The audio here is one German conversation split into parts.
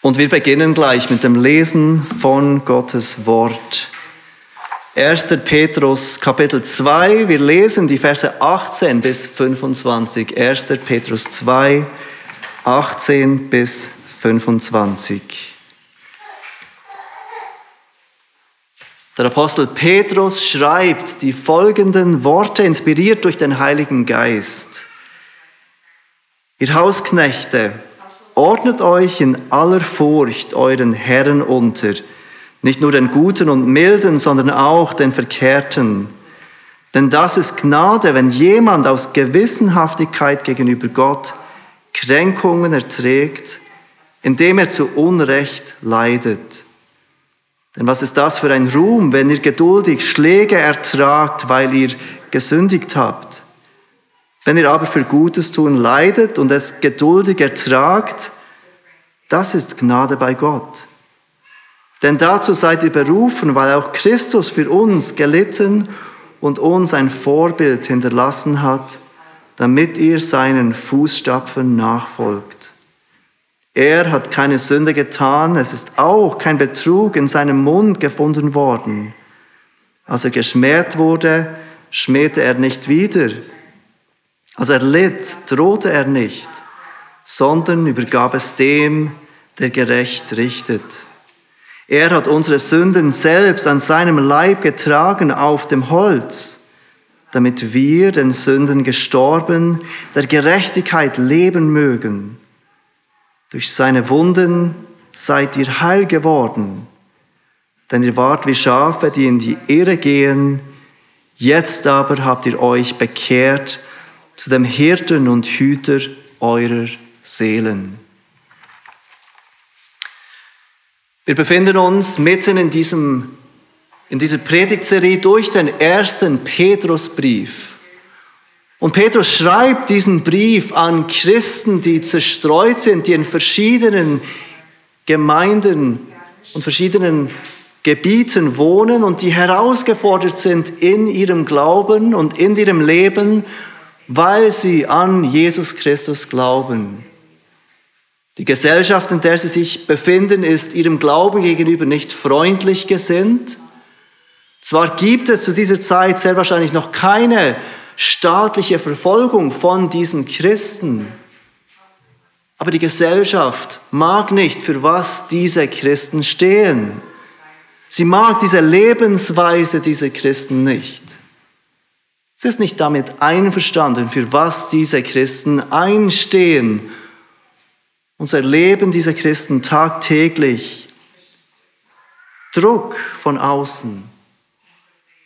Und wir beginnen gleich mit dem Lesen von Gottes Wort. 1. Petrus Kapitel 2, wir lesen die Verse 18 bis 25. 1. Petrus 2, 18 bis 25. Der Apostel Petrus schreibt die folgenden Worte, inspiriert durch den Heiligen Geist. Ihr Hausknechte, Ordnet euch in aller Furcht euren Herren unter, nicht nur den Guten und Milden, sondern auch den Verkehrten. Denn das ist Gnade, wenn jemand aus Gewissenhaftigkeit gegenüber Gott Kränkungen erträgt, indem er zu Unrecht leidet. Denn was ist das für ein Ruhm, wenn ihr geduldig Schläge ertragt, weil ihr gesündigt habt? Wenn ihr aber für Gutes tun leidet und es geduldig ertragt, das ist Gnade bei Gott. Denn dazu seid ihr berufen, weil auch Christus für uns gelitten und uns ein Vorbild hinterlassen hat, damit ihr seinen Fußstapfen nachfolgt. Er hat keine Sünde getan, es ist auch kein Betrug in seinem Mund gefunden worden. Als er geschmäht wurde, schmähte er nicht wieder, als er litt, drohte er nicht, sondern übergab es dem, der gerecht richtet. Er hat unsere Sünden selbst an seinem Leib getragen auf dem Holz, damit wir den Sünden gestorben, der Gerechtigkeit leben mögen. Durch seine Wunden seid ihr heil geworden, denn ihr wart wie Schafe, die in die Irre gehen, jetzt aber habt ihr euch bekehrt zu dem Hirten und Hüter eurer Seelen. Wir befinden uns mitten in, diesem, in dieser Predigtserie durch den ersten Petrusbrief. Und Petrus schreibt diesen Brief an Christen, die zerstreut sind, die in verschiedenen Gemeinden und verschiedenen Gebieten wohnen und die herausgefordert sind in ihrem Glauben und in ihrem Leben weil sie an Jesus Christus glauben. Die Gesellschaft, in der sie sich befinden, ist ihrem Glauben gegenüber nicht freundlich gesinnt. Zwar gibt es zu dieser Zeit sehr wahrscheinlich noch keine staatliche Verfolgung von diesen Christen, aber die Gesellschaft mag nicht, für was diese Christen stehen. Sie mag diese Lebensweise dieser Christen nicht. Es ist nicht damit einverstanden, für was diese Christen einstehen. Unser Leben dieser Christen tagtäglich. Druck von außen.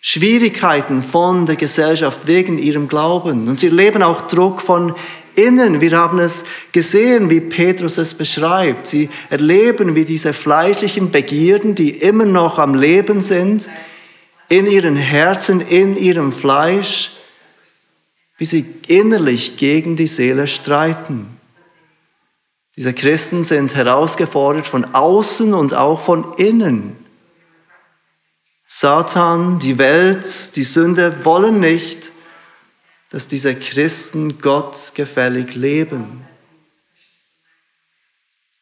Schwierigkeiten von der Gesellschaft wegen ihrem Glauben. Und sie leben auch Druck von innen. Wir haben es gesehen, wie Petrus es beschreibt. Sie erleben, wie diese fleischlichen Begierden, die immer noch am Leben sind, in ihren Herzen, in ihrem Fleisch, wie sie innerlich gegen die Seele streiten. Diese Christen sind herausgefordert von außen und auch von innen. Satan, die Welt, die Sünde wollen nicht, dass diese Christen Gott gefällig leben.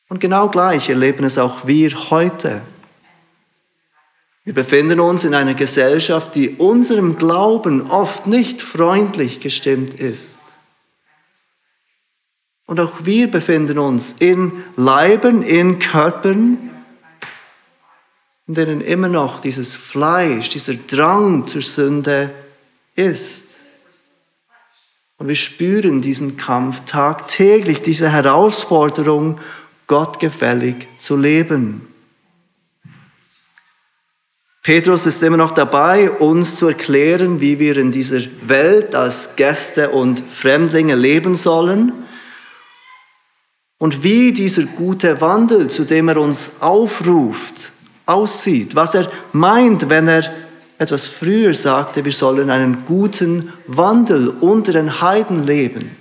Und genau gleich erleben es auch wir heute. Wir befinden uns in einer Gesellschaft, die unserem Glauben oft nicht freundlich gestimmt ist. Und auch wir befinden uns in Leiben, in Körpern, in denen immer noch dieses Fleisch, dieser Drang zur Sünde ist. Und wir spüren diesen Kampf tagtäglich, diese Herausforderung, gottgefällig zu leben. Petrus ist immer noch dabei, uns zu erklären, wie wir in dieser Welt als Gäste und Fremdlinge leben sollen und wie dieser gute Wandel, zu dem er uns aufruft, aussieht, was er meint, wenn er etwas früher sagte, wir sollen einen guten Wandel unter den Heiden leben.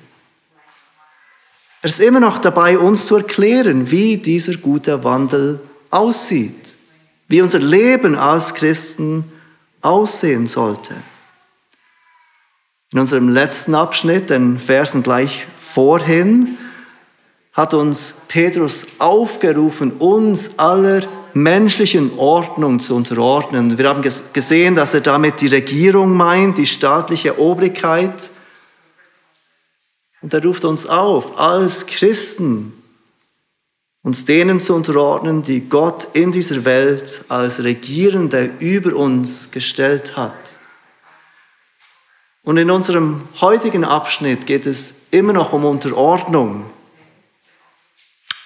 Er ist immer noch dabei, uns zu erklären, wie dieser gute Wandel aussieht wie unser Leben als Christen aussehen sollte. In unserem letzten Abschnitt, den Versen gleich vorhin, hat uns Petrus aufgerufen, uns aller menschlichen Ordnung zu unterordnen. Wir haben gesehen, dass er damit die Regierung meint, die staatliche Obrigkeit. Und er ruft uns auf, als Christen, uns denen zu unterordnen, die Gott in dieser Welt als Regierende über uns gestellt hat. Und in unserem heutigen Abschnitt geht es immer noch um Unterordnung.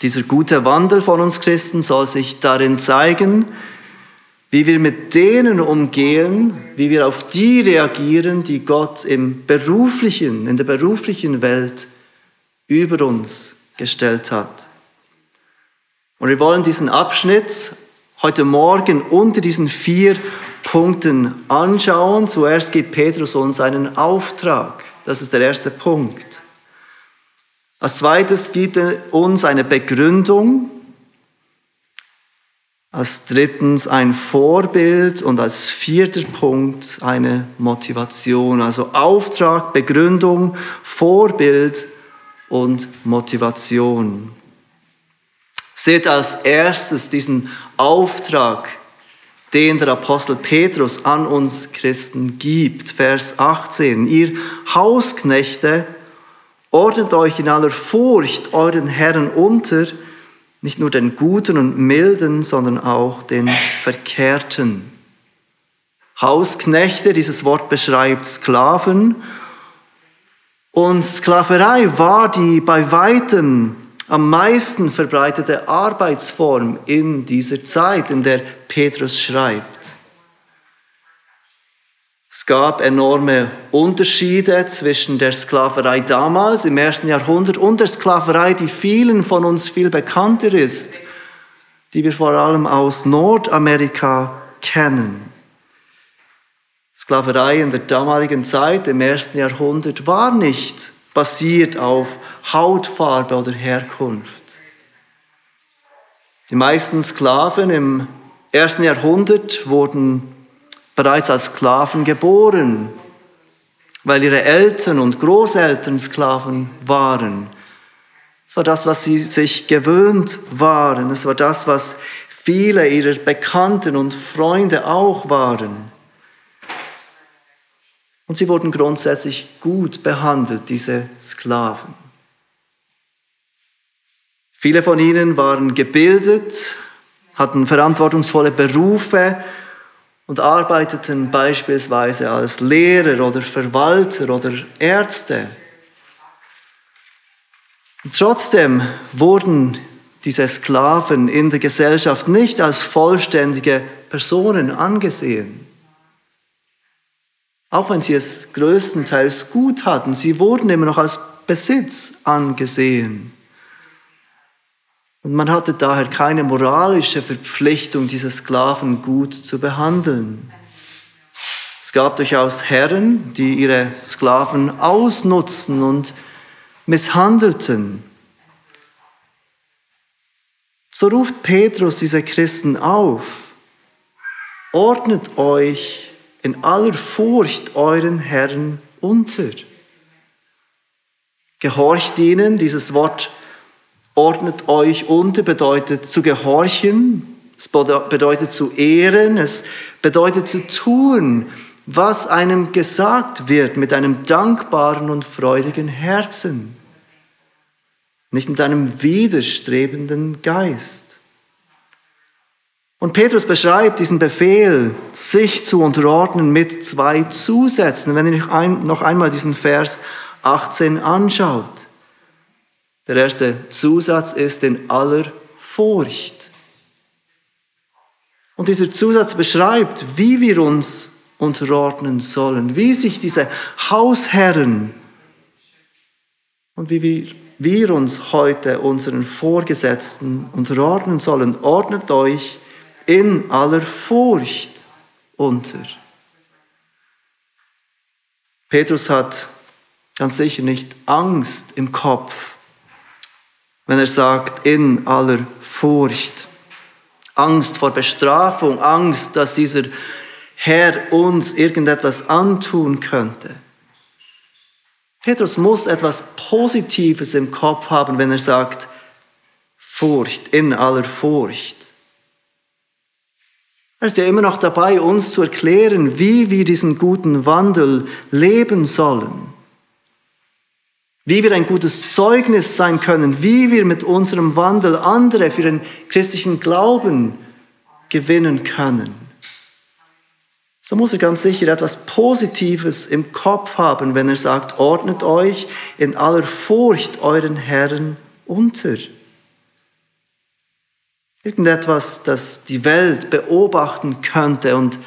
Dieser gute Wandel von uns Christen soll sich darin zeigen, wie wir mit denen umgehen, wie wir auf die reagieren, die Gott im beruflichen, in der beruflichen Welt über uns gestellt hat. Und wir wollen diesen Abschnitt heute Morgen unter diesen vier Punkten anschauen. Zuerst gibt Petrus uns einen Auftrag. Das ist der erste Punkt. Als zweites gibt er uns eine Begründung. Als drittens ein Vorbild und als vierter Punkt eine Motivation. Also Auftrag, Begründung, Vorbild und Motivation. Seht als erstes diesen Auftrag den der Apostel Petrus an uns Christen gibt. Vers 18. Ihr Hausknechte, ordnet euch in aller Furcht euren Herren unter, nicht nur den Guten und Milden, sondern auch den Verkehrten. Hausknechte, dieses Wort beschreibt Sklaven. Und Sklaverei war die bei weitem am meisten verbreitete Arbeitsform in dieser Zeit, in der Petrus schreibt. Es gab enorme Unterschiede zwischen der Sklaverei damals im ersten Jahrhundert und der Sklaverei, die vielen von uns viel bekannter ist, die wir vor allem aus Nordamerika kennen. Sklaverei in der damaligen Zeit, im ersten Jahrhundert, war nicht basiert auf Hautfarbe oder Herkunft. Die meisten Sklaven im ersten Jahrhundert wurden bereits als Sklaven geboren, weil ihre Eltern und Großeltern Sklaven waren. Es war das, was sie sich gewöhnt waren. Es war das, was viele ihrer Bekannten und Freunde auch waren. Und sie wurden grundsätzlich gut behandelt, diese Sklaven. Viele von ihnen waren gebildet, hatten verantwortungsvolle Berufe und arbeiteten beispielsweise als Lehrer oder Verwalter oder Ärzte. Und trotzdem wurden diese Sklaven in der Gesellschaft nicht als vollständige Personen angesehen. Auch wenn sie es größtenteils gut hatten, sie wurden immer noch als Besitz angesehen. Und man hatte daher keine moralische Verpflichtung, diese Sklaven gut zu behandeln. Es gab durchaus Herren, die ihre Sklaven ausnutzten und misshandelten. So ruft Petrus diese Christen auf, ordnet euch in aller Furcht euren Herren unter. Gehorcht ihnen, dieses Wort ordnet euch unter, bedeutet zu gehorchen, es bedeutet zu ehren, es bedeutet zu tun, was einem gesagt wird mit einem dankbaren und freudigen Herzen, nicht mit einem widerstrebenden Geist. Und Petrus beschreibt diesen Befehl, sich zu unterordnen, mit zwei Zusätzen, wenn ihr noch einmal diesen Vers 18 anschaut. Der erste Zusatz ist in aller Furcht. Und dieser Zusatz beschreibt, wie wir uns unterordnen sollen, wie sich diese Hausherren und wie wir, wir uns heute unseren Vorgesetzten unterordnen sollen. Ordnet euch in aller Furcht unter. Petrus hat ganz sicher nicht Angst im Kopf wenn er sagt, in aller Furcht. Angst vor Bestrafung, Angst, dass dieser Herr uns irgendetwas antun könnte. Petrus muss etwas Positives im Kopf haben, wenn er sagt, Furcht, in aller Furcht. Er ist ja immer noch dabei, uns zu erklären, wie wir diesen guten Wandel leben sollen. Wie wir ein gutes Zeugnis sein können, wie wir mit unserem Wandel andere für den christlichen Glauben gewinnen können. So muss er ganz sicher etwas Positives im Kopf haben, wenn er sagt, ordnet euch in aller Furcht euren Herren unter. Irgendetwas, das die Welt beobachten könnte und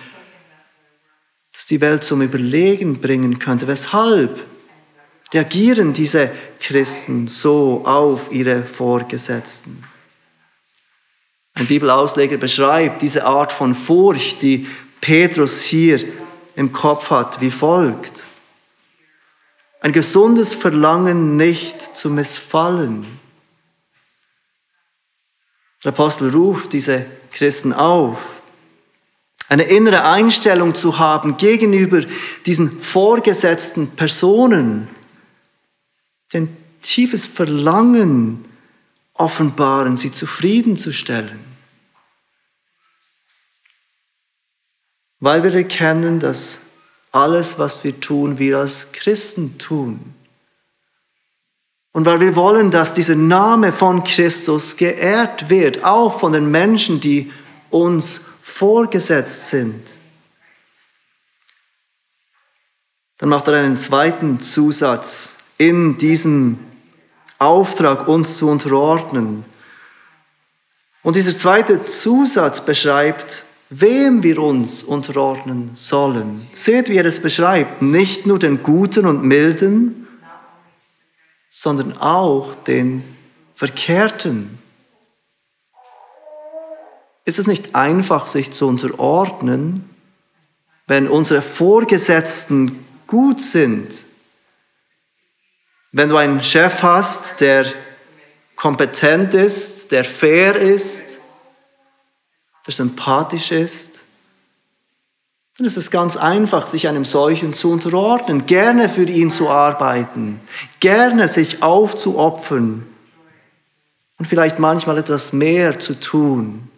das die Welt zum Überlegen bringen könnte. Weshalb reagieren diese Christen so auf ihre Vorgesetzten? Ein Bibelausleger beschreibt diese Art von Furcht, die Petrus hier im Kopf hat, wie folgt. Ein gesundes Verlangen nicht zu missfallen. Der Apostel ruft diese Christen auf, eine innere Einstellung zu haben gegenüber diesen vorgesetzten Personen, ein tiefes Verlangen offenbaren, sie zufriedenzustellen. Weil wir erkennen, dass alles, was wir tun, wir als Christen tun. Und weil wir wollen, dass dieser Name von Christus geehrt wird, auch von den Menschen, die uns vorgesetzt sind. Dann macht er einen zweiten Zusatz in diesem Auftrag, uns zu unterordnen. Und dieser zweite Zusatz beschreibt, wem wir uns unterordnen sollen. Seht, wie er es beschreibt, nicht nur den Guten und Milden, sondern auch den Verkehrten. Ist es nicht einfach, sich zu unterordnen, wenn unsere Vorgesetzten gut sind? Wenn du einen Chef hast, der kompetent ist, der fair ist, der sympathisch ist, dann ist es ganz einfach, sich einem solchen zu unterordnen, gerne für ihn zu arbeiten, gerne sich aufzuopfern und vielleicht manchmal etwas mehr zu tun,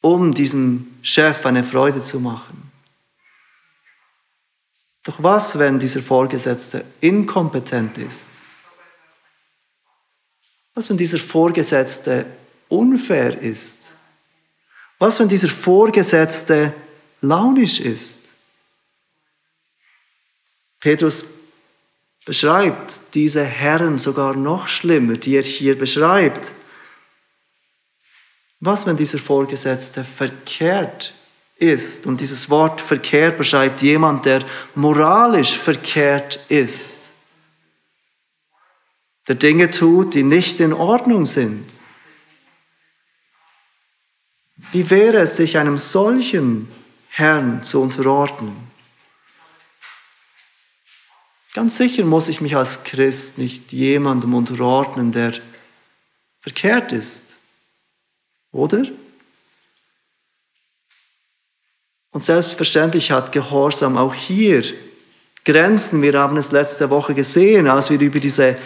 um diesem Chef eine Freude zu machen. Doch was, wenn dieser Vorgesetzte inkompetent ist? Was, wenn dieser Vorgesetzte unfair ist? Was, wenn dieser Vorgesetzte launisch ist? Petrus beschreibt diese Herren sogar noch schlimmer, die er hier beschreibt. Was, wenn dieser Vorgesetzte verkehrt ist? Und dieses Wort verkehrt beschreibt jemand, der moralisch verkehrt ist, der Dinge tut, die nicht in Ordnung sind. Wie wäre es, sich einem solchen Herrn zu unterordnen? Ganz sicher muss ich mich als Christ nicht jemandem unterordnen, der verkehrt ist. Oder? Und selbstverständlich hat Gehorsam auch hier Grenzen. Wir haben es letzte Woche gesehen, als wir über diese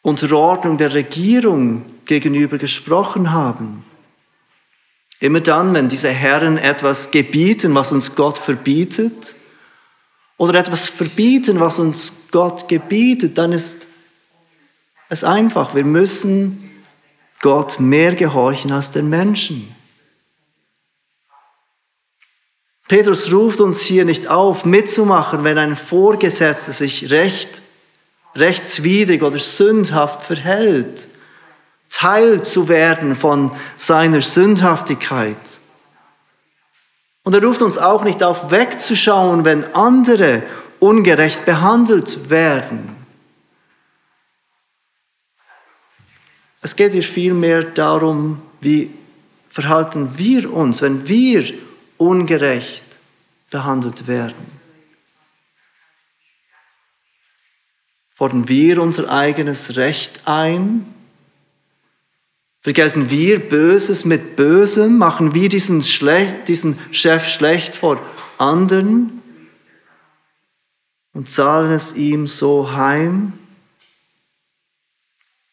Unterordnung der Regierung gegenüber gesprochen haben. Immer dann, wenn diese Herren etwas gebieten, was uns Gott verbietet, oder etwas verbieten, was uns Gott gebietet, dann ist es einfach. Wir müssen Gott mehr gehorchen als den Menschen. Petrus ruft uns hier nicht auf, mitzumachen, wenn ein Vorgesetzter sich recht, rechtswidrig oder sündhaft verhält. Teil zu werden von seiner Sündhaftigkeit. Und er ruft uns auch nicht auf, wegzuschauen, wenn andere ungerecht behandelt werden. Es geht hier vielmehr darum, wie verhalten wir uns, wenn wir ungerecht behandelt werden. Fordern wir unser eigenes Recht ein Vergelten wir Böses mit Bösem? Machen wir diesen, Schle diesen Chef schlecht vor anderen und zahlen es ihm so heim?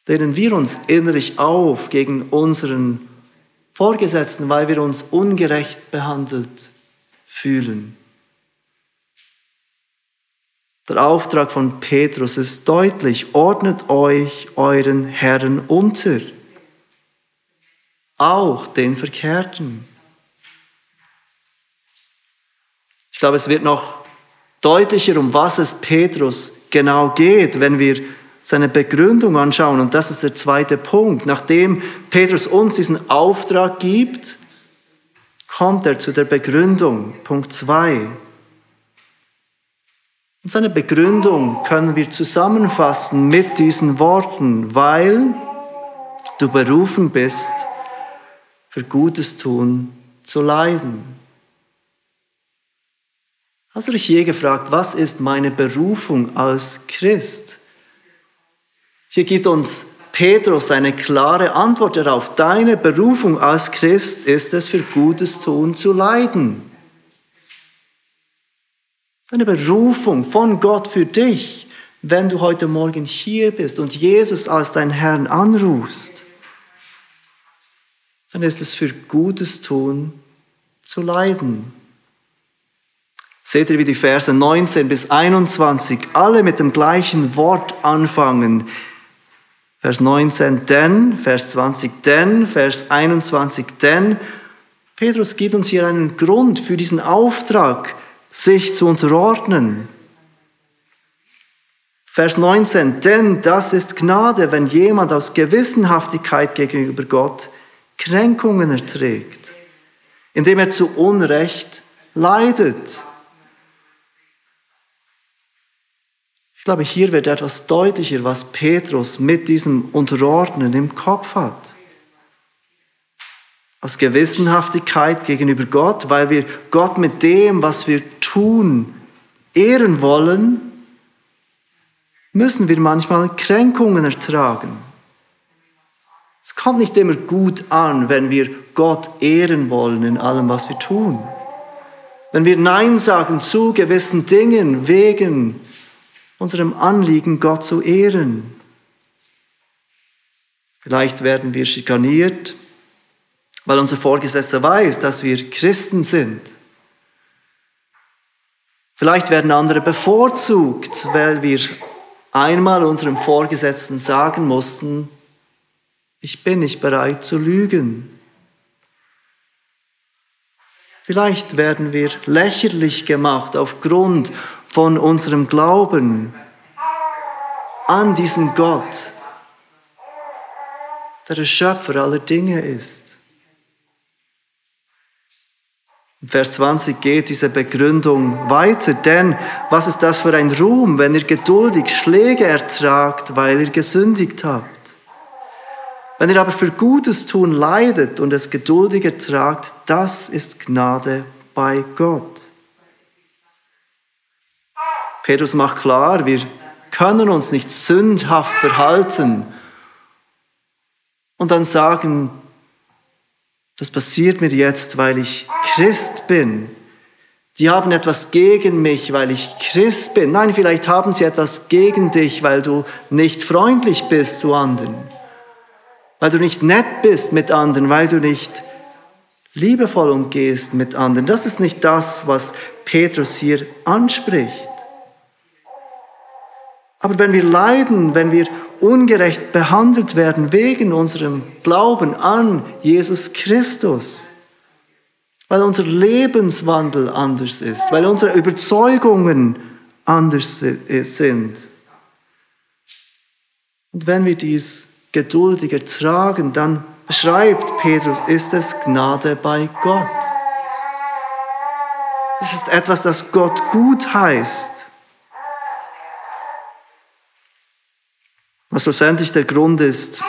lehnen wir uns innerlich auf gegen unseren Vorgesetzten, weil wir uns ungerecht behandelt fühlen. Der Auftrag von Petrus ist deutlich, ordnet euch euren Herren unter, auch den Verkehrten. Ich glaube, es wird noch deutlicher, um was es Petrus genau geht, wenn wir seine Begründung anschauen. Und das ist der zweite Punkt. Nachdem Petrus uns diesen Auftrag gibt, kommt er zu der Begründung. Punkt 2. Und seine Begründung können wir zusammenfassen mit diesen Worten, weil du berufen bist, für Gutes tun zu leiden. Hast du dich je gefragt, was ist meine Berufung als Christ? Hier gibt uns Petrus eine klare Antwort darauf. Deine Berufung als Christ ist es, für Gutes tun zu leiden. Deine Berufung von Gott für dich, wenn du heute Morgen hier bist und Jesus als dein Herrn anrufst, dann ist es für Gutes tun zu leiden. Seht ihr, wie die Verse 19 bis 21 alle mit dem gleichen Wort anfangen. Vers 19 denn, Vers 20 denn, Vers 21 denn. Petrus gibt uns hier einen Grund für diesen Auftrag, sich zu unterordnen. Vers 19, denn das ist Gnade, wenn jemand aus Gewissenhaftigkeit gegenüber Gott Kränkungen erträgt, indem er zu Unrecht leidet. Ich glaube, hier wird etwas deutlicher, was Petrus mit diesem Unterordnen im Kopf hat aus Gewissenhaftigkeit gegenüber Gott, weil wir Gott mit dem, was wir tun, ehren wollen, müssen wir manchmal Kränkungen ertragen. Es kommt nicht immer gut an, wenn wir Gott ehren wollen in allem, was wir tun. Wenn wir Nein sagen zu gewissen Dingen wegen unserem Anliegen, Gott zu ehren. Vielleicht werden wir schikaniert, weil unser Vorgesetzter weiß, dass wir Christen sind. Vielleicht werden andere bevorzugt, weil wir einmal unserem Vorgesetzten sagen mussten, ich bin nicht bereit zu lügen. Vielleicht werden wir lächerlich gemacht aufgrund von unserem Glauben an diesen Gott, der der Schöpfer aller Dinge ist. In Vers 20 geht diese Begründung weiter, denn was ist das für ein Ruhm, wenn ihr geduldig Schläge ertragt, weil ihr gesündigt habt? Wenn ihr aber für Gutes tun leidet und es geduldig ertragt, das ist Gnade bei Gott. Petrus macht klar, wir können uns nicht sündhaft verhalten und dann sagen, das passiert mir jetzt, weil ich Christ bin. Die haben etwas gegen mich, weil ich Christ bin. Nein, vielleicht haben sie etwas gegen dich, weil du nicht freundlich bist zu anderen, weil du nicht nett bist mit anderen, weil du nicht liebevoll umgehst mit anderen. Das ist nicht das, was Petrus hier anspricht. Aber wenn wir leiden, wenn wir ungerecht behandelt werden wegen unserem Glauben an Jesus Christus, weil unser Lebenswandel anders ist, weil unsere Überzeugungen anders sind. Und wenn wir dies geduldig ertragen, dann beschreibt Petrus, ist es Gnade bei Gott. Es ist etwas, das Gott gut heißt. Was schlussendlich der Grund ist,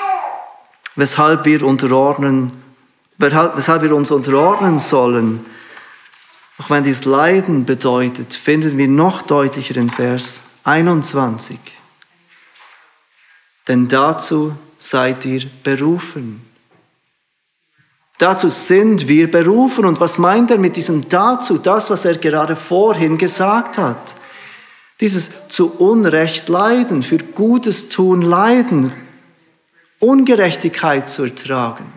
weshalb wir unterordnen, weshalb wir uns unterordnen sollen, auch wenn dies Leiden bedeutet, finden wir noch deutlicher in Vers 21. Denn dazu seid ihr berufen. Dazu sind wir berufen. Und was meint er mit diesem dazu? Das, was er gerade vorhin gesagt hat. Dieses zu Unrecht leiden, für Gutes tun leiden. Ungerechtigkeit zu ertragen.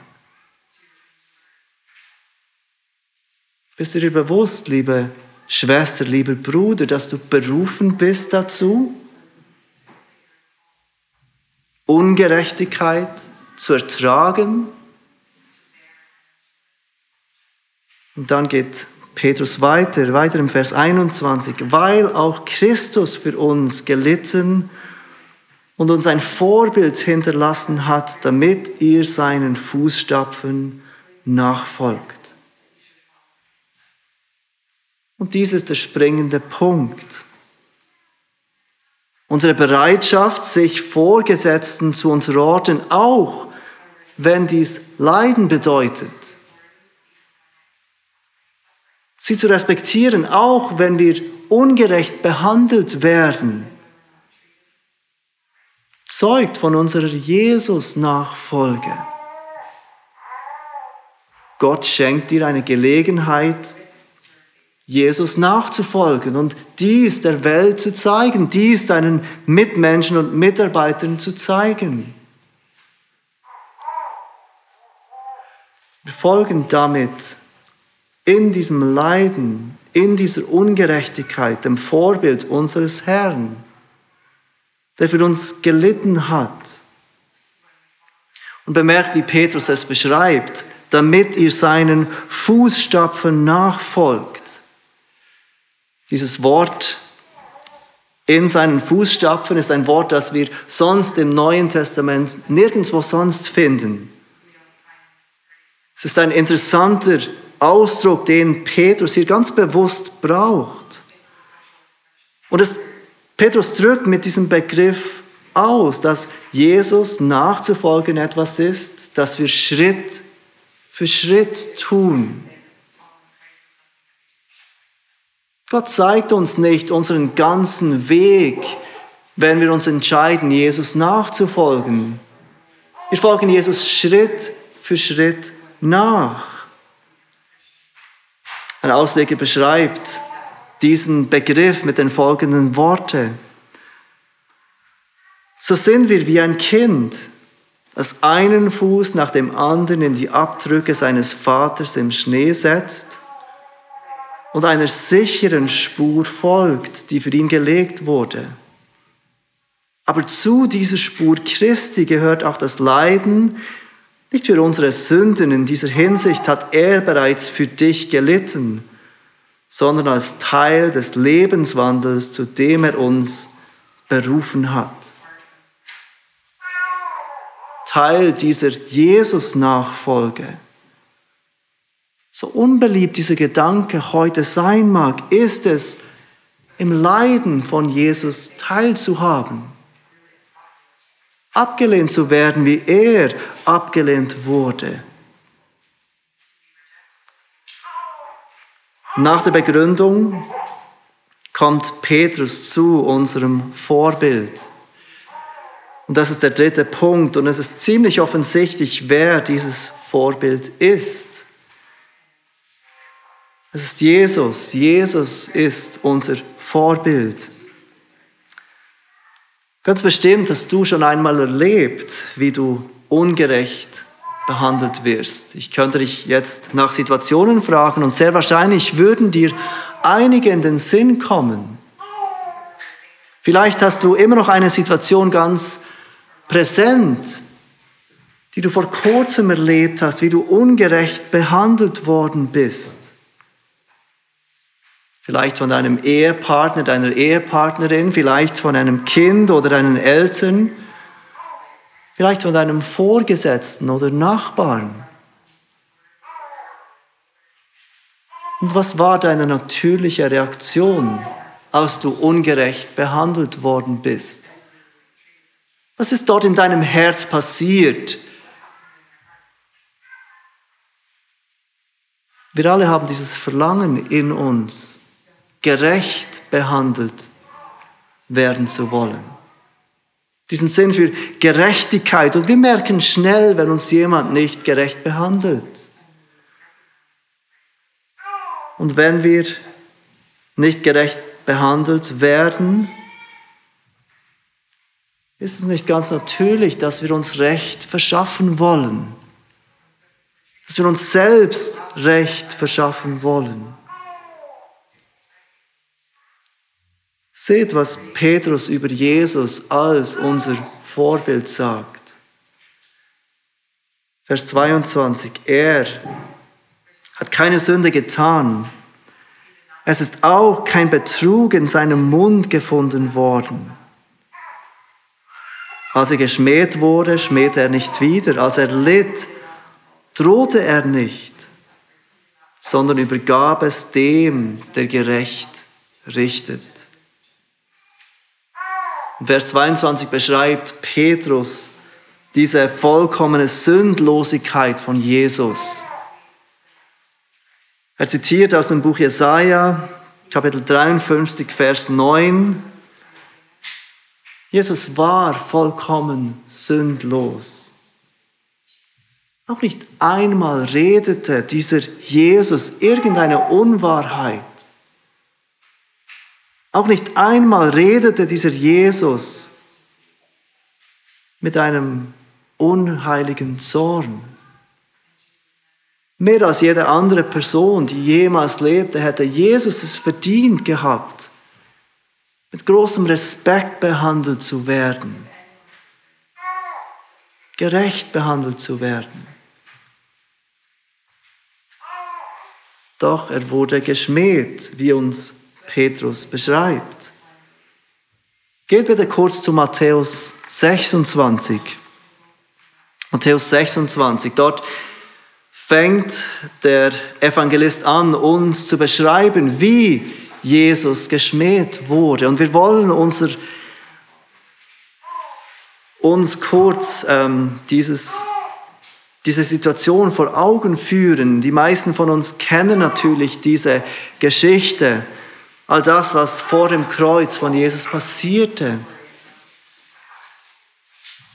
Bist du dir bewusst, liebe Schwester, lieber Bruder, dass du berufen bist dazu, Ungerechtigkeit zu ertragen? Und dann geht Petrus weiter, weiter im Vers 21, weil auch Christus für uns gelitten und uns ein Vorbild hinterlassen hat, damit ihr seinen Fußstapfen nachfolgt. Und dies ist der springende Punkt. Unsere Bereitschaft, sich Vorgesetzten zu unterordnen, auch wenn dies Leiden bedeutet. Sie zu respektieren, auch wenn wir ungerecht behandelt werden zeugt von unserer Jesus-Nachfolge. Gott schenkt dir eine Gelegenheit, Jesus nachzufolgen und dies der Welt zu zeigen, dies deinen Mitmenschen und Mitarbeitern zu zeigen. Wir folgen damit in diesem Leiden, in dieser Ungerechtigkeit dem Vorbild unseres Herrn der für uns gelitten hat. Und bemerkt, wie Petrus es beschreibt, damit ihr seinen Fußstapfen nachfolgt. Dieses Wort in seinen Fußstapfen ist ein Wort, das wir sonst im Neuen Testament nirgendwo sonst finden. Es ist ein interessanter Ausdruck, den Petrus hier ganz bewusst braucht. Und es Petrus drückt mit diesem Begriff aus, dass Jesus nachzufolgen etwas ist, das wir Schritt für Schritt tun. Gott zeigt uns nicht unseren ganzen Weg, wenn wir uns entscheiden, Jesus nachzufolgen. Wir folgen Jesus Schritt für Schritt nach. Ein Ausleger beschreibt diesen Begriff mit den folgenden Worten. So sind wir wie ein Kind, das einen Fuß nach dem anderen in die Abdrücke seines Vaters im Schnee setzt und einer sicheren Spur folgt, die für ihn gelegt wurde. Aber zu dieser Spur Christi gehört auch das Leiden, nicht für unsere Sünden. In dieser Hinsicht hat er bereits für dich gelitten sondern als Teil des Lebenswandels, zu dem er uns berufen hat. Teil dieser Jesus-Nachfolge. So unbeliebt dieser Gedanke heute sein mag, ist es, im Leiden von Jesus teilzuhaben. Abgelehnt zu werden, wie er abgelehnt wurde. Nach der Begründung kommt Petrus zu unserem Vorbild. Und das ist der dritte Punkt. Und es ist ziemlich offensichtlich, wer dieses Vorbild ist. Es ist Jesus. Jesus ist unser Vorbild. Ganz bestimmt hast du schon einmal erlebt, wie du ungerecht behandelt wirst. Ich könnte dich jetzt nach Situationen fragen und sehr wahrscheinlich würden dir einige in den Sinn kommen. Vielleicht hast du immer noch eine Situation ganz präsent, die du vor kurzem erlebt hast, wie du ungerecht behandelt worden bist. Vielleicht von deinem Ehepartner, deiner Ehepartnerin, vielleicht von einem Kind oder deinen Eltern Vielleicht von deinem Vorgesetzten oder Nachbarn. Und was war deine natürliche Reaktion, als du ungerecht behandelt worden bist? Was ist dort in deinem Herz passiert? Wir alle haben dieses Verlangen in uns, gerecht behandelt werden zu wollen diesen Sinn für Gerechtigkeit. Und wir merken schnell, wenn uns jemand nicht gerecht behandelt. Und wenn wir nicht gerecht behandelt werden, ist es nicht ganz natürlich, dass wir uns Recht verschaffen wollen? Dass wir uns selbst Recht verschaffen wollen? Seht, was Petrus über Jesus als unser Vorbild sagt. Vers 22. Er hat keine Sünde getan. Es ist auch kein Betrug in seinem Mund gefunden worden. Als er geschmäht wurde, schmähte er nicht wieder. Als er litt, drohte er nicht, sondern übergab es dem, der gerecht richtet. Vers 22 beschreibt Petrus diese vollkommene Sündlosigkeit von Jesus. Er zitiert aus dem Buch Jesaja, Kapitel 53, Vers 9. Jesus war vollkommen sündlos. Auch nicht einmal redete dieser Jesus irgendeine Unwahrheit. Auch nicht einmal redete dieser Jesus mit einem unheiligen Zorn. Mehr als jede andere Person, die jemals lebte, hätte Jesus es verdient gehabt, mit großem Respekt behandelt zu werden, gerecht behandelt zu werden. Doch er wurde geschmäht, wie uns Petrus beschreibt. Geht bitte kurz zu Matthäus 26. Matthäus 26, dort fängt der Evangelist an, uns zu beschreiben, wie Jesus geschmäht wurde. Und wir wollen unser, uns kurz ähm, dieses, diese Situation vor Augen führen. Die meisten von uns kennen natürlich diese Geschichte, all das, was vor dem Kreuz von Jesus passierte.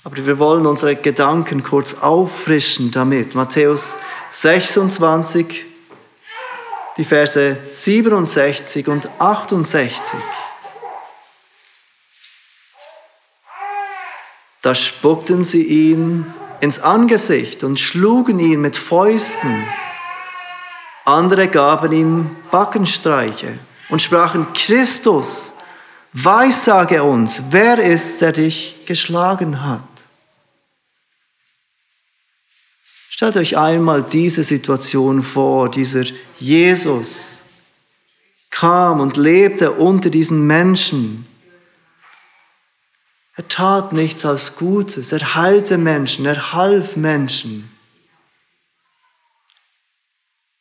Aber wir wollen unsere Gedanken kurz auffrischen damit. Matthäus 26, die Verse 67 und 68. Da spuckten sie ihn ins Angesicht und schlugen ihn mit Fäusten. Andere gaben ihm Backenstreiche und sprachen, Christus, weissage uns, wer ist, der dich geschlagen hat? Stellt euch einmal diese Situation vor, dieser Jesus kam und lebte unter diesen Menschen. Er tat nichts als Gutes, er heilte Menschen, er half Menschen.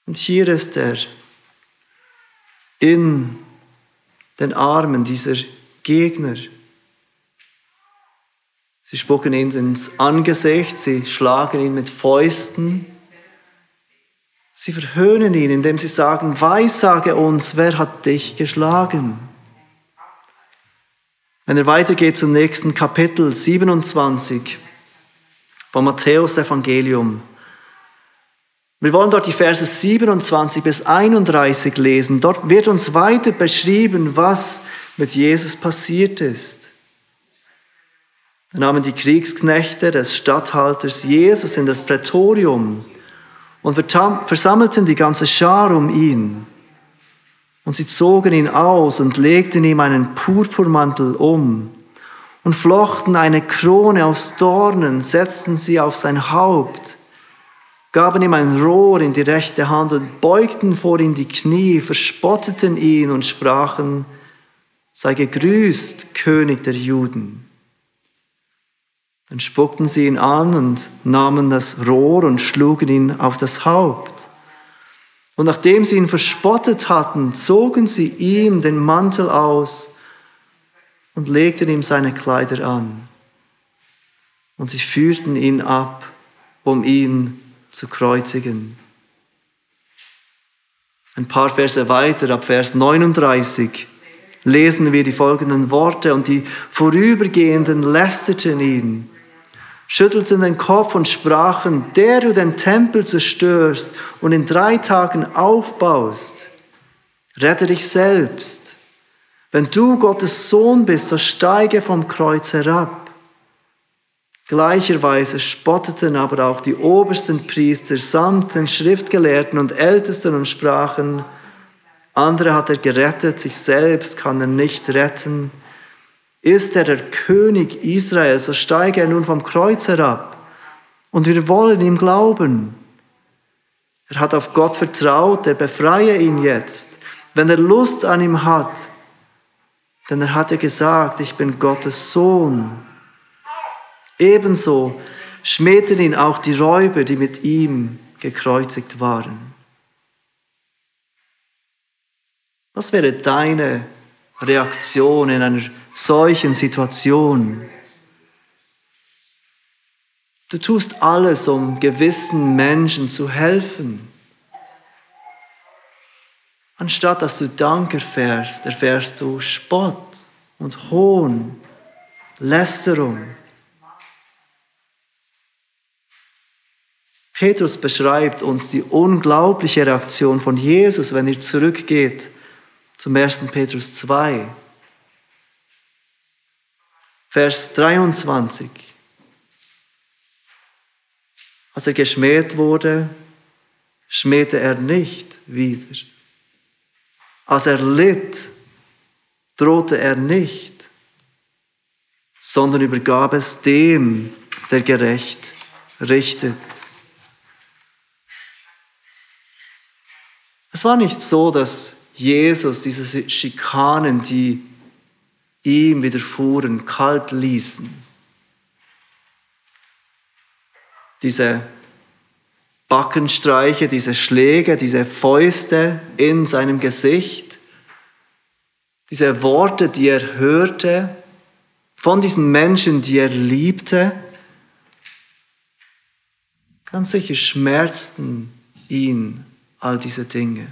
Und hier ist er in den Armen dieser Gegner. Sie spucken ihn ins Angesicht, sie schlagen ihn mit Fäusten. Sie verhöhnen ihn, indem sie sagen, weissage uns, wer hat dich geschlagen? Wenn er weitergeht zum nächsten Kapitel 27 vom Matthäus Evangelium. Wir wollen dort die Verse 27 bis 31 lesen. Dort wird uns weiter beschrieben, was mit Jesus passiert ist. Da nahmen die Kriegsknechte des Statthalters Jesus in das Prätorium und versammelten die ganze Schar um ihn. Und sie zogen ihn aus und legten ihm einen Purpurmantel um und flochten eine Krone aus Dornen, setzten sie auf sein Haupt, gaben ihm ein Rohr in die rechte Hand und beugten vor ihm die Knie, verspotteten ihn und sprachen, sei gegrüßt, König der Juden. Dann spuckten sie ihn an und nahmen das Rohr und schlugen ihn auf das Haupt. Und nachdem sie ihn verspottet hatten, zogen sie ihm den Mantel aus und legten ihm seine Kleider an. Und sie führten ihn ab, um ihn zu kreuzigen. Ein paar Verse weiter, ab Vers 39, lesen wir die folgenden Worte. Und die Vorübergehenden lästerten ihn schüttelten den Kopf und sprachen, der du den Tempel zerstörst und in drei Tagen aufbaust, rette dich selbst. Wenn du Gottes Sohn bist, so steige vom Kreuz herab. Gleicherweise spotteten aber auch die obersten Priester samt den Schriftgelehrten und Ältesten und sprachen, andere hat er gerettet, sich selbst kann er nicht retten. Ist er der König Israel, so steige er nun vom Kreuz herab und wir wollen ihm glauben. Er hat auf Gott vertraut, er befreie ihn jetzt, wenn er Lust an ihm hat. Denn er hat ja gesagt, ich bin Gottes Sohn. Ebenso schmähten ihn auch die Räuber, die mit ihm gekreuzigt waren. Was wäre deine Reaktion in einer solchen Situation? Du tust alles, um gewissen Menschen zu helfen. Anstatt dass du Dank erfährst, erfährst du Spott und Hohn, Lästerung. Petrus beschreibt uns die unglaubliche Reaktion von Jesus, wenn er zurückgeht zum 1. Petrus 2, Vers 23. Als er geschmäht wurde, schmähte er nicht wieder. Als er litt, drohte er nicht, sondern übergab es dem, der gerecht richtet. Es war nicht so, dass Jesus diese Schikanen, die ihm widerfuhren, kalt ließen. diese Backenstreiche, diese Schläge, diese Fäuste in seinem Gesicht, diese Worte, die er hörte von diesen Menschen, die er liebte, ganz sicher schmerzten ihn all diese Dinge.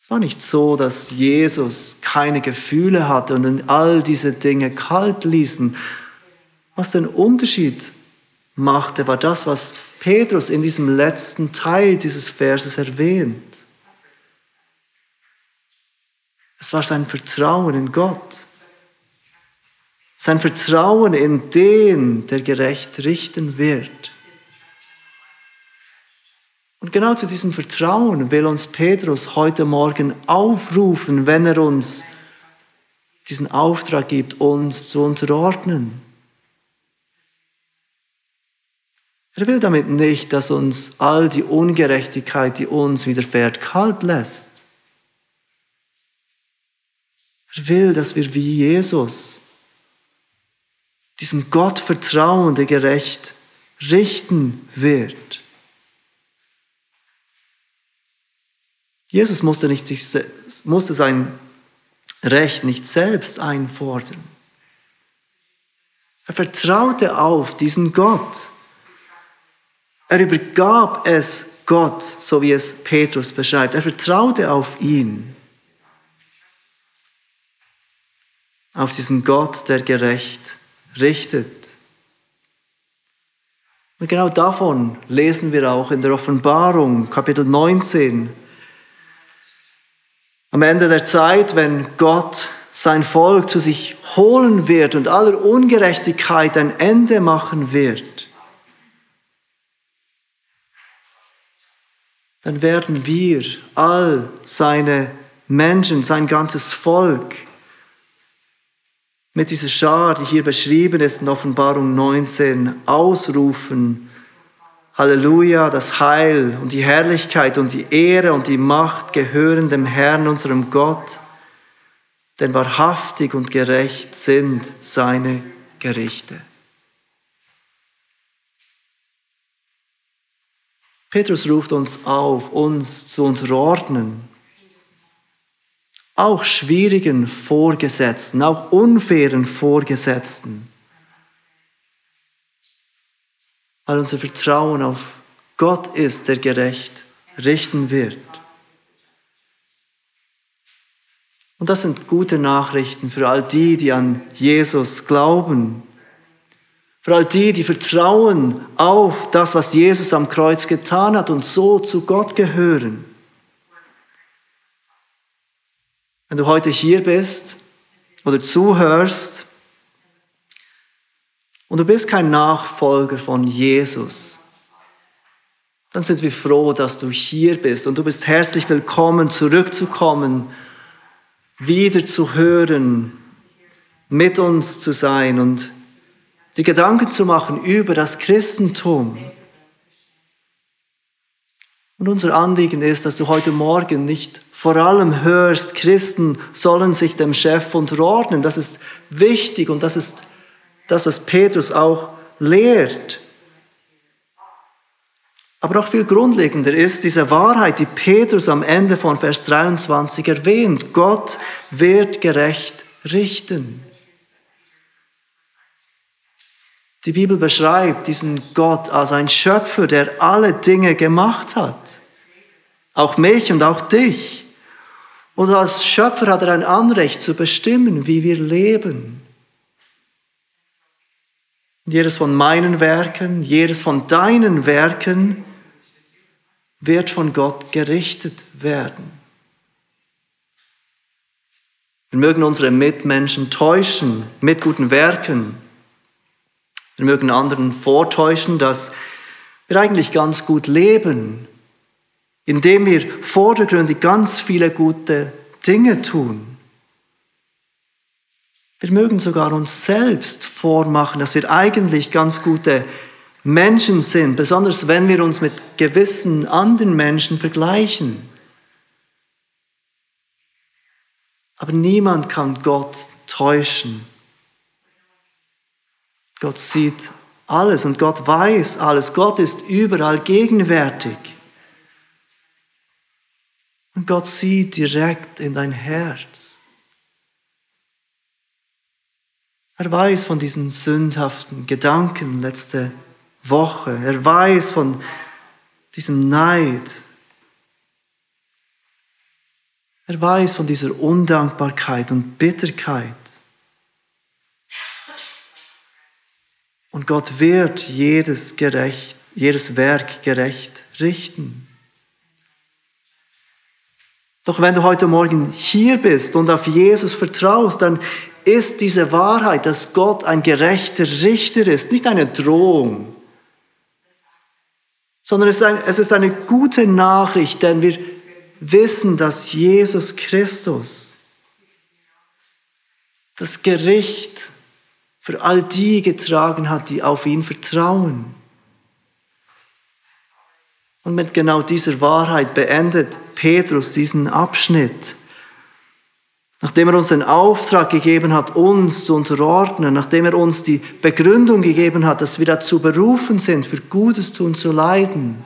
Es war nicht so, dass Jesus keine Gefühle hatte und all diese Dinge kalt ließen, was den Unterschied machte, war das, was Petrus in diesem letzten Teil dieses Verses erwähnt. Es war sein Vertrauen in Gott. Sein Vertrauen in den, der gerecht richten wird. Und genau zu diesem Vertrauen will uns Petrus heute Morgen aufrufen, wenn er uns diesen Auftrag gibt, uns zu unterordnen. Er will damit nicht, dass uns all die Ungerechtigkeit, die uns widerfährt, kalt lässt. Er will, dass wir wie Jesus diesem Gott vertrauen, der gerecht richten wird. Jesus musste, nicht, musste sein Recht nicht selbst einfordern. Er vertraute auf diesen Gott er übergab es Gott, so wie es Petrus beschreibt. Er vertraute auf ihn. Auf diesen Gott, der gerecht richtet. Und genau davon lesen wir auch in der Offenbarung, Kapitel 19. Am Ende der Zeit, wenn Gott sein Volk zu sich holen wird und aller Ungerechtigkeit ein Ende machen wird, dann werden wir all seine Menschen, sein ganzes Volk mit dieser Schar, die hier beschrieben ist in Offenbarung 19, ausrufen. Halleluja, das Heil und die Herrlichkeit und die Ehre und die Macht gehören dem Herrn, unserem Gott, denn wahrhaftig und gerecht sind seine Gerichte. Petrus ruft uns auf, uns zu unterordnen. Auch schwierigen Vorgesetzten, auch unfairen Vorgesetzten. Weil unser Vertrauen auf Gott ist, der gerecht richten wird. Und das sind gute Nachrichten für all die, die an Jesus glauben, für all die, die vertrauen auf das, was Jesus am Kreuz getan hat und so zu Gott gehören. Wenn du heute hier bist oder zuhörst und du bist kein Nachfolger von Jesus, dann sind wir froh, dass du hier bist und du bist herzlich willkommen, zurückzukommen, wieder zu hören, mit uns zu sein und die Gedanken zu machen über das Christentum. Und unser Anliegen ist, dass du heute Morgen nicht vor allem hörst, Christen sollen sich dem Chef unterordnen. Das ist wichtig und das ist das, was Petrus auch lehrt. Aber noch viel grundlegender ist diese Wahrheit, die Petrus am Ende von Vers 23 erwähnt. Gott wird gerecht richten. Die Bibel beschreibt diesen Gott als ein Schöpfer, der alle Dinge gemacht hat. Auch mich und auch dich. Und als Schöpfer hat er ein Anrecht zu bestimmen, wie wir leben. Jedes von meinen Werken, jedes von deinen Werken wird von Gott gerichtet werden. Wir mögen unsere Mitmenschen täuschen mit guten Werken. Wir mögen anderen vortäuschen, dass wir eigentlich ganz gut leben, indem wir vordergründig ganz viele gute Dinge tun. Wir mögen sogar uns selbst vormachen, dass wir eigentlich ganz gute Menschen sind, besonders wenn wir uns mit gewissen anderen Menschen vergleichen. Aber niemand kann Gott täuschen. Gott sieht alles und Gott weiß alles. Gott ist überall gegenwärtig. Und Gott sieht direkt in dein Herz. Er weiß von diesen sündhaften Gedanken letzte Woche. Er weiß von diesem Neid. Er weiß von dieser Undankbarkeit und Bitterkeit. Und Gott wird jedes, gerecht, jedes Werk gerecht richten. Doch wenn du heute Morgen hier bist und auf Jesus vertraust, dann ist diese Wahrheit, dass Gott ein gerechter Richter ist, nicht eine Drohung, sondern es ist, eine gute Nachricht, denn wir wissen, dass Jesus Christus das Gericht für all die getragen hat, die auf ihn vertrauen. Und mit genau dieser Wahrheit beendet Petrus diesen Abschnitt. Nachdem er uns den Auftrag gegeben hat, uns zu unterordnen, nachdem er uns die Begründung gegeben hat, dass wir dazu berufen sind, für Gutes tun zu leiden,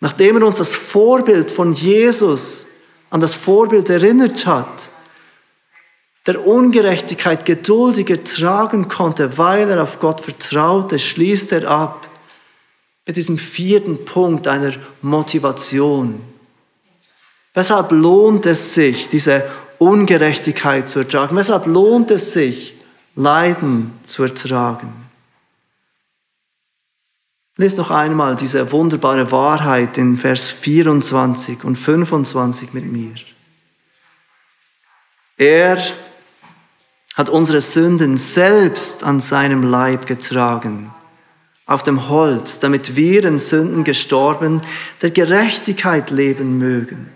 nachdem er uns das Vorbild von Jesus an das Vorbild erinnert hat, der Ungerechtigkeit geduldig tragen konnte, weil er auf Gott vertraute, schließt er ab mit diesem vierten Punkt einer Motivation. Weshalb lohnt es sich, diese Ungerechtigkeit zu ertragen? Weshalb lohnt es sich, Leiden zu ertragen? Lest noch einmal diese wunderbare Wahrheit in Vers 24 und 25 mit mir. Er hat unsere Sünden selbst an seinem Leib getragen, auf dem Holz, damit wir in Sünden gestorben, der Gerechtigkeit leben mögen.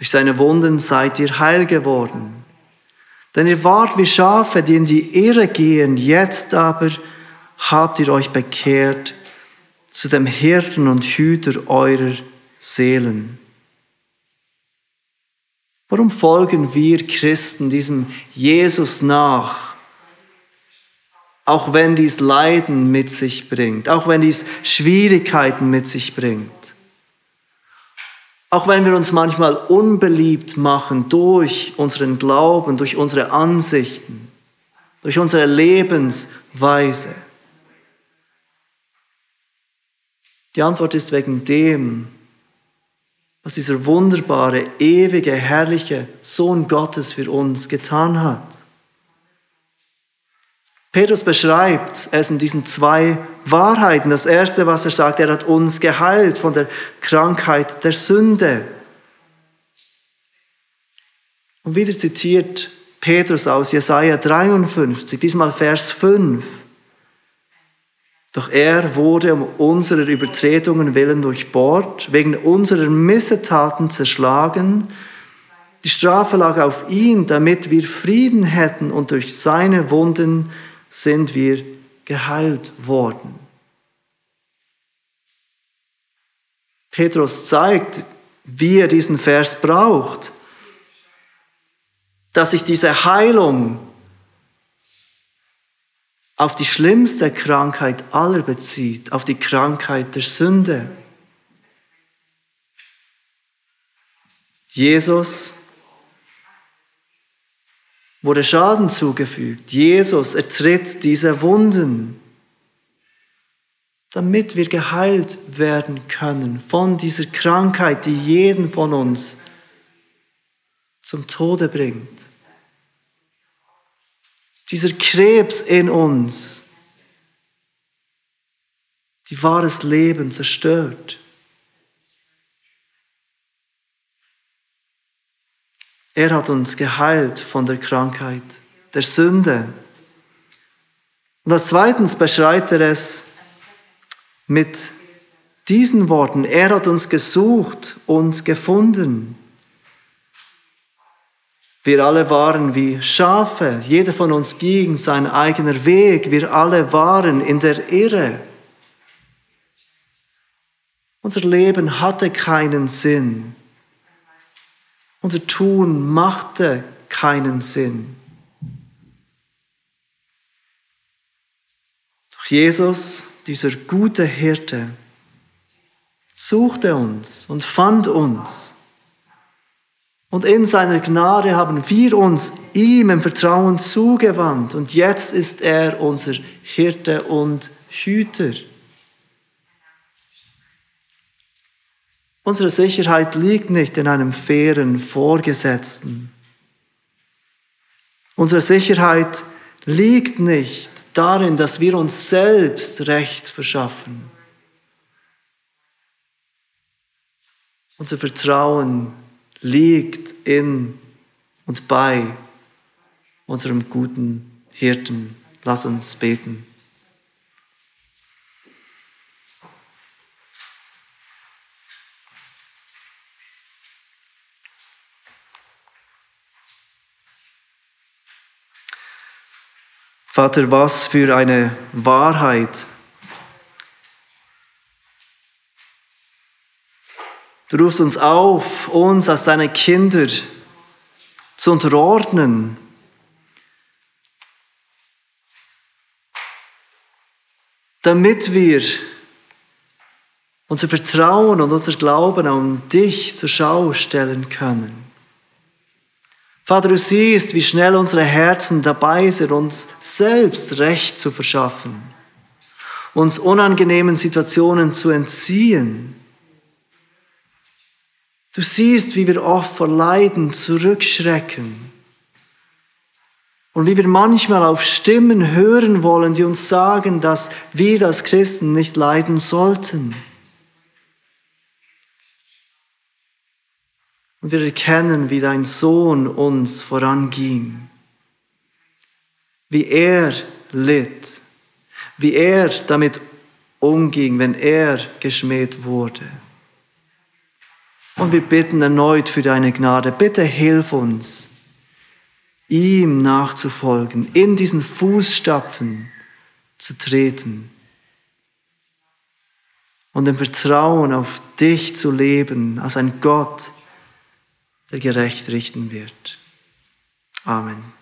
Durch seine Wunden seid ihr heil geworden. Denn ihr wart wie Schafe, die in die Irre gehen, jetzt aber habt ihr euch bekehrt zu dem Hirten und Hüter eurer Seelen. Warum folgen wir Christen diesem Jesus nach? Auch wenn dies Leiden mit sich bringt, auch wenn dies Schwierigkeiten mit sich bringt. Auch wenn wir uns manchmal unbeliebt machen durch unseren Glauben, durch unsere Ansichten, durch unsere Lebensweise. Die Antwort ist wegen dem, was dieser wunderbare, ewige, herrliche Sohn Gottes für uns getan hat. Petrus beschreibt es in diesen zwei Wahrheiten. Das erste, was er sagt, er hat uns geheilt von der Krankheit der Sünde. Und wieder zitiert Petrus aus Jesaja 53, diesmal Vers 5. Doch er wurde um unserer Übertretungen willen durchbohrt, wegen unserer Missetaten zerschlagen. Die Strafe lag auf ihn, damit wir Frieden hätten und durch seine Wunden sind wir geheilt worden. Petrus zeigt, wie er diesen Vers braucht, dass sich diese Heilung auf die schlimmste Krankheit aller bezieht, auf die Krankheit der Sünde. Jesus wurde Schaden zugefügt. Jesus ertritt diese Wunden, damit wir geheilt werden können von dieser Krankheit, die jeden von uns zum Tode bringt dieser Krebs in uns, die wahres Leben zerstört. Er hat uns geheilt von der Krankheit, der Sünde. Und als zweitens beschreibt er es mit diesen Worten. Er hat uns gesucht und gefunden. Wir alle waren wie Schafe, jeder von uns ging sein eigener Weg, wir alle waren in der Irre. Unser Leben hatte keinen Sinn. Unser Tun machte keinen Sinn. Doch Jesus, dieser gute Hirte, suchte uns und fand uns und in seiner Gnade haben wir uns ihm im Vertrauen zugewandt. Und jetzt ist er unser Hirte und Hüter. Unsere Sicherheit liegt nicht in einem fairen Vorgesetzten. Unsere Sicherheit liegt nicht darin, dass wir uns selbst Recht verschaffen. Unser Vertrauen liegt in und bei unserem guten Hirten. Lass uns beten. Vater, was für eine Wahrheit Du rufst uns auf, uns als deine Kinder zu unterordnen. Damit wir unser Vertrauen und unser Glauben an dich zur Schau stellen können. Vater, du siehst, wie schnell unsere Herzen dabei sind, uns selbst Recht zu verschaffen, uns unangenehmen Situationen zu entziehen Du siehst, wie wir oft vor Leiden zurückschrecken und wie wir manchmal auf Stimmen hören wollen, die uns sagen, dass wir als Christen nicht leiden sollten. Und wir erkennen, wie dein Sohn uns voranging, wie er litt, wie er damit umging, wenn er geschmäht wurde. Und wir bitten erneut für deine Gnade. Bitte hilf uns, ihm nachzufolgen, in diesen Fußstapfen zu treten und im Vertrauen auf dich zu leben als ein Gott, der gerecht richten wird. Amen.